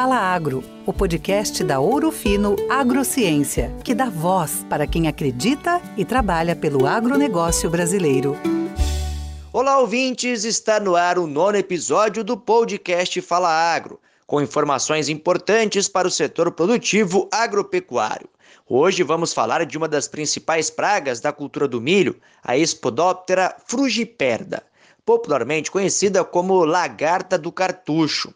Fala Agro, o podcast da Ouro Fino Agrociência, que dá voz para quem acredita e trabalha pelo agronegócio brasileiro. Olá, ouvintes! Está no ar o nono episódio do podcast Fala Agro, com informações importantes para o setor produtivo agropecuário. Hoje vamos falar de uma das principais pragas da cultura do milho, a Espodoptera frugiperda, popularmente conhecida como lagarta do cartucho.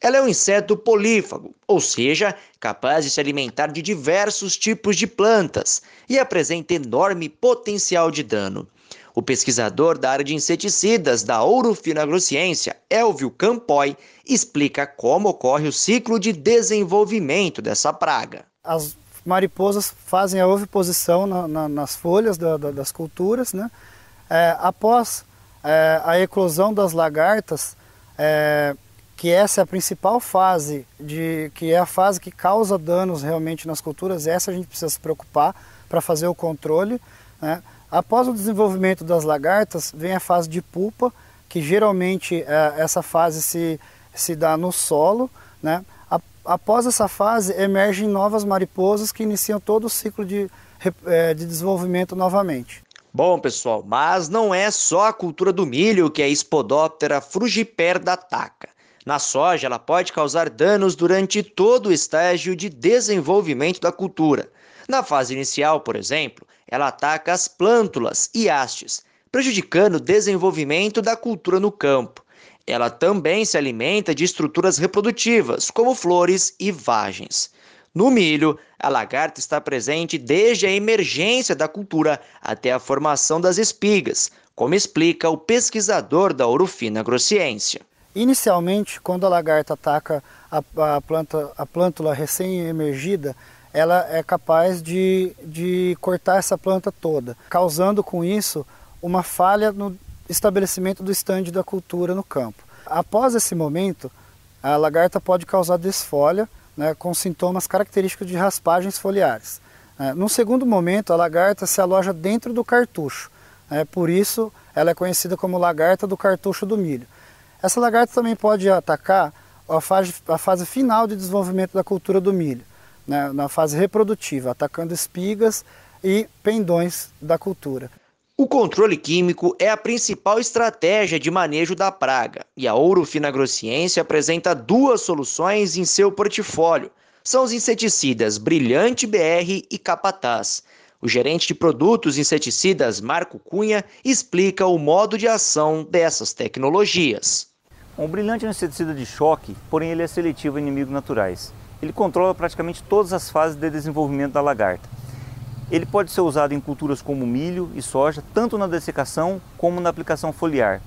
Ela é um inseto polífago, ou seja, capaz de se alimentar de diversos tipos de plantas e apresenta enorme potencial de dano. O pesquisador da área de inseticidas da Ourofino Agrociência, Elvio Campoy, explica como ocorre o ciclo de desenvolvimento dessa praga. As mariposas fazem a oviposição na, na, nas folhas da, da, das culturas. Né? É, após é, a eclosão das lagartas, é, que essa é a principal fase, de, que é a fase que causa danos realmente nas culturas, essa a gente precisa se preocupar para fazer o controle. Né? Após o desenvolvimento das lagartas, vem a fase de pupa, que geralmente é, essa fase se, se dá no solo. Né? Após essa fase, emergem novas mariposas que iniciam todo o ciclo de, é, de desenvolvimento novamente. Bom, pessoal, mas não é só a cultura do milho que a Spodoptera frugiperda ataca. Na soja, ela pode causar danos durante todo o estágio de desenvolvimento da cultura. Na fase inicial, por exemplo, ela ataca as plântulas e hastes, prejudicando o desenvolvimento da cultura no campo. Ela também se alimenta de estruturas reprodutivas, como flores e vagens. No milho, a lagarta está presente desde a emergência da cultura até a formação das espigas, como explica o pesquisador da Urufina Grossiência. Inicialmente, quando a lagarta ataca a, a, planta, a plântula recém-emergida, ela é capaz de, de cortar essa planta toda, causando com isso uma falha no estabelecimento do estande da cultura no campo. Após esse momento, a lagarta pode causar desfolha, né, com sintomas característicos de raspagens foliares. É, no segundo momento, a lagarta se aloja dentro do cartucho, é, por isso ela é conhecida como lagarta do cartucho do milho. Essa lagarta também pode atacar a fase, a fase final de desenvolvimento da cultura do milho, né, na fase reprodutiva, atacando espigas e pendões da cultura. O controle químico é a principal estratégia de manejo da praga e a Ouro Fina Grossiense apresenta duas soluções em seu portfólio. São os inseticidas Brilhante BR e Capataz. O gerente de produtos inseticidas Marco Cunha explica o modo de ação dessas tecnologias. O brilhante é um inseticida de choque, porém ele é seletivo a inimigos naturais. Ele controla praticamente todas as fases de desenvolvimento da lagarta. Ele pode ser usado em culturas como milho e soja, tanto na dessecação como na aplicação foliar.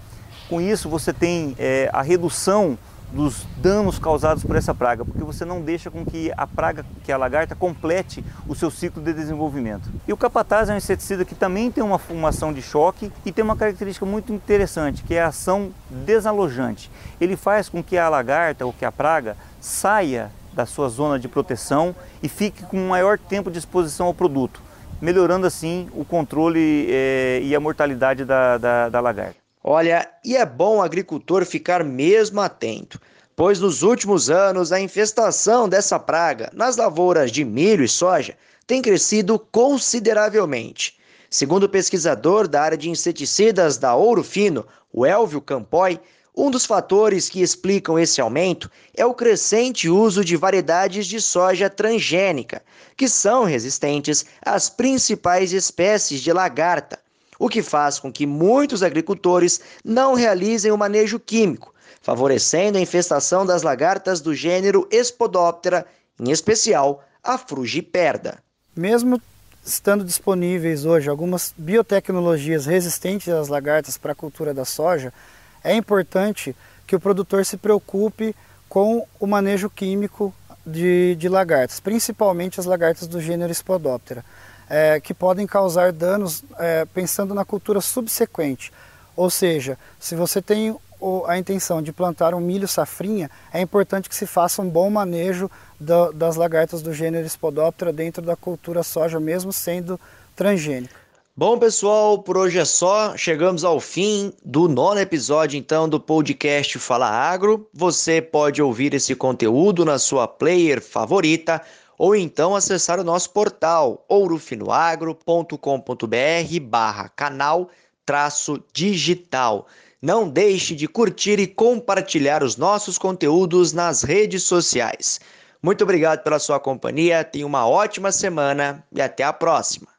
Com isso, você tem é, a redução dos danos causados por essa praga, porque você não deixa com que a praga, que a lagarta, complete o seu ciclo de desenvolvimento. E o capataz é um inseticida que também tem uma, uma ação de choque e tem uma característica muito interessante, que é a ação desalojante. Ele faz com que a lagarta ou que a praga saia da sua zona de proteção e fique com um maior tempo de exposição ao produto, melhorando assim o controle eh, e a mortalidade da, da, da lagarta. Olha, e é bom o agricultor ficar mesmo atento, pois nos últimos anos a infestação dessa praga nas lavouras de milho e soja tem crescido consideravelmente. Segundo o pesquisador da área de inseticidas da Ouro Fino, o Elvio Campoy, um dos fatores que explicam esse aumento é o crescente uso de variedades de soja transgênica, que são resistentes às principais espécies de lagarta, o que faz com que muitos agricultores não realizem o manejo químico, favorecendo a infestação das lagartas do gênero Espodoptera, em especial a frugiperda. Mesmo estando disponíveis hoje algumas biotecnologias resistentes às lagartas para a cultura da soja, é importante que o produtor se preocupe com o manejo químico de, de lagartas, principalmente as lagartas do gênero Spodoptera é, que podem causar danos é, pensando na cultura subsequente. Ou seja, se você tem a intenção de plantar um milho safrinha, é importante que se faça um bom manejo do, das lagartas do gênero Spodoptera dentro da cultura soja, mesmo sendo transgênica. Bom, pessoal, por hoje é só. Chegamos ao fim do nono episódio, então, do podcast Fala Agro. Você pode ouvir esse conteúdo na sua player favorita ou então acessar o nosso portal ourofinoagro.com.br barra canal traço digital. Não deixe de curtir e compartilhar os nossos conteúdos nas redes sociais. Muito obrigado pela sua companhia, tenha uma ótima semana e até a próxima.